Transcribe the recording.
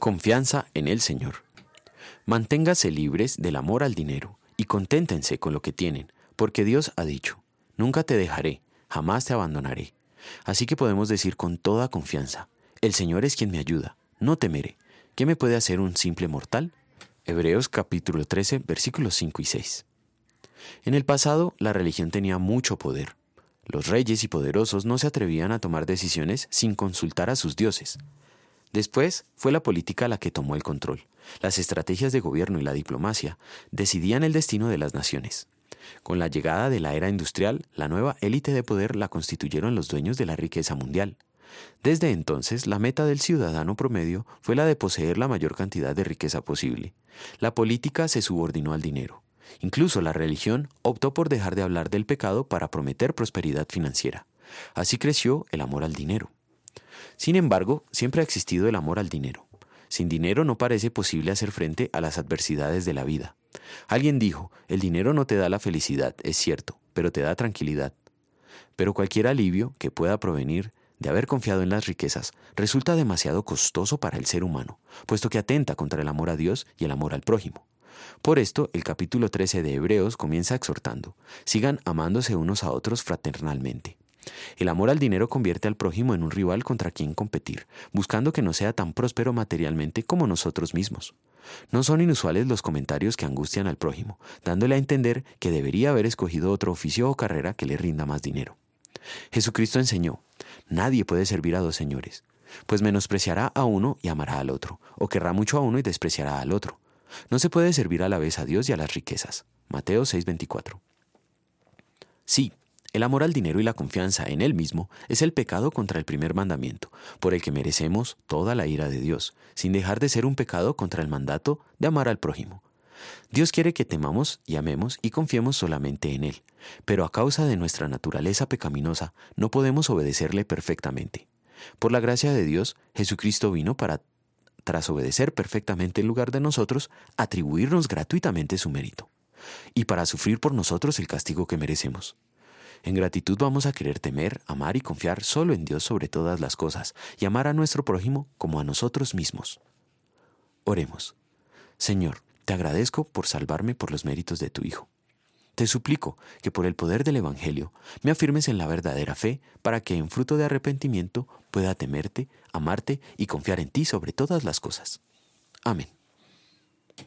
Confianza en el Señor. Manténgase libres del amor al dinero y conténtense con lo que tienen, porque Dios ha dicho, nunca te dejaré, jamás te abandonaré. Así que podemos decir con toda confianza, el Señor es quien me ayuda, no temeré. ¿Qué me puede hacer un simple mortal? Hebreos capítulo 13 versículos 5 y 6. En el pasado la religión tenía mucho poder. Los reyes y poderosos no se atrevían a tomar decisiones sin consultar a sus dioses. Después fue la política la que tomó el control. Las estrategias de gobierno y la diplomacia decidían el destino de las naciones. Con la llegada de la era industrial, la nueva élite de poder la constituyeron los dueños de la riqueza mundial. Desde entonces, la meta del ciudadano promedio fue la de poseer la mayor cantidad de riqueza posible. La política se subordinó al dinero. Incluso la religión optó por dejar de hablar del pecado para prometer prosperidad financiera. Así creció el amor al dinero. Sin embargo, siempre ha existido el amor al dinero. Sin dinero no parece posible hacer frente a las adversidades de la vida. Alguien dijo, el dinero no te da la felicidad, es cierto, pero te da tranquilidad. Pero cualquier alivio que pueda provenir de haber confiado en las riquezas resulta demasiado costoso para el ser humano, puesto que atenta contra el amor a Dios y el amor al prójimo. Por esto, el capítulo 13 de Hebreos comienza exhortando, sigan amándose unos a otros fraternalmente. El amor al dinero convierte al prójimo en un rival contra quien competir, buscando que no sea tan próspero materialmente como nosotros mismos. No son inusuales los comentarios que angustian al prójimo, dándole a entender que debería haber escogido otro oficio o carrera que le rinda más dinero. Jesucristo enseñó, nadie puede servir a dos señores, pues menospreciará a uno y amará al otro, o querrá mucho a uno y despreciará al otro. No se puede servir a la vez a Dios y a las riquezas. Mateo 6:24. Sí, el amor al dinero y la confianza en él mismo es el pecado contra el primer mandamiento, por el que merecemos toda la ira de Dios, sin dejar de ser un pecado contra el mandato de amar al prójimo. Dios quiere que temamos y amemos y confiemos solamente en Él, pero a causa de nuestra naturaleza pecaminosa no podemos obedecerle perfectamente. Por la gracia de Dios, Jesucristo vino para, tras obedecer perfectamente en lugar de nosotros, atribuirnos gratuitamente su mérito, y para sufrir por nosotros el castigo que merecemos. En gratitud vamos a querer temer, amar y confiar solo en Dios sobre todas las cosas y amar a nuestro prójimo como a nosotros mismos. Oremos. Señor, te agradezco por salvarme por los méritos de tu Hijo. Te suplico que por el poder del Evangelio me afirmes en la verdadera fe para que en fruto de arrepentimiento pueda temerte, amarte y confiar en ti sobre todas las cosas. Amén.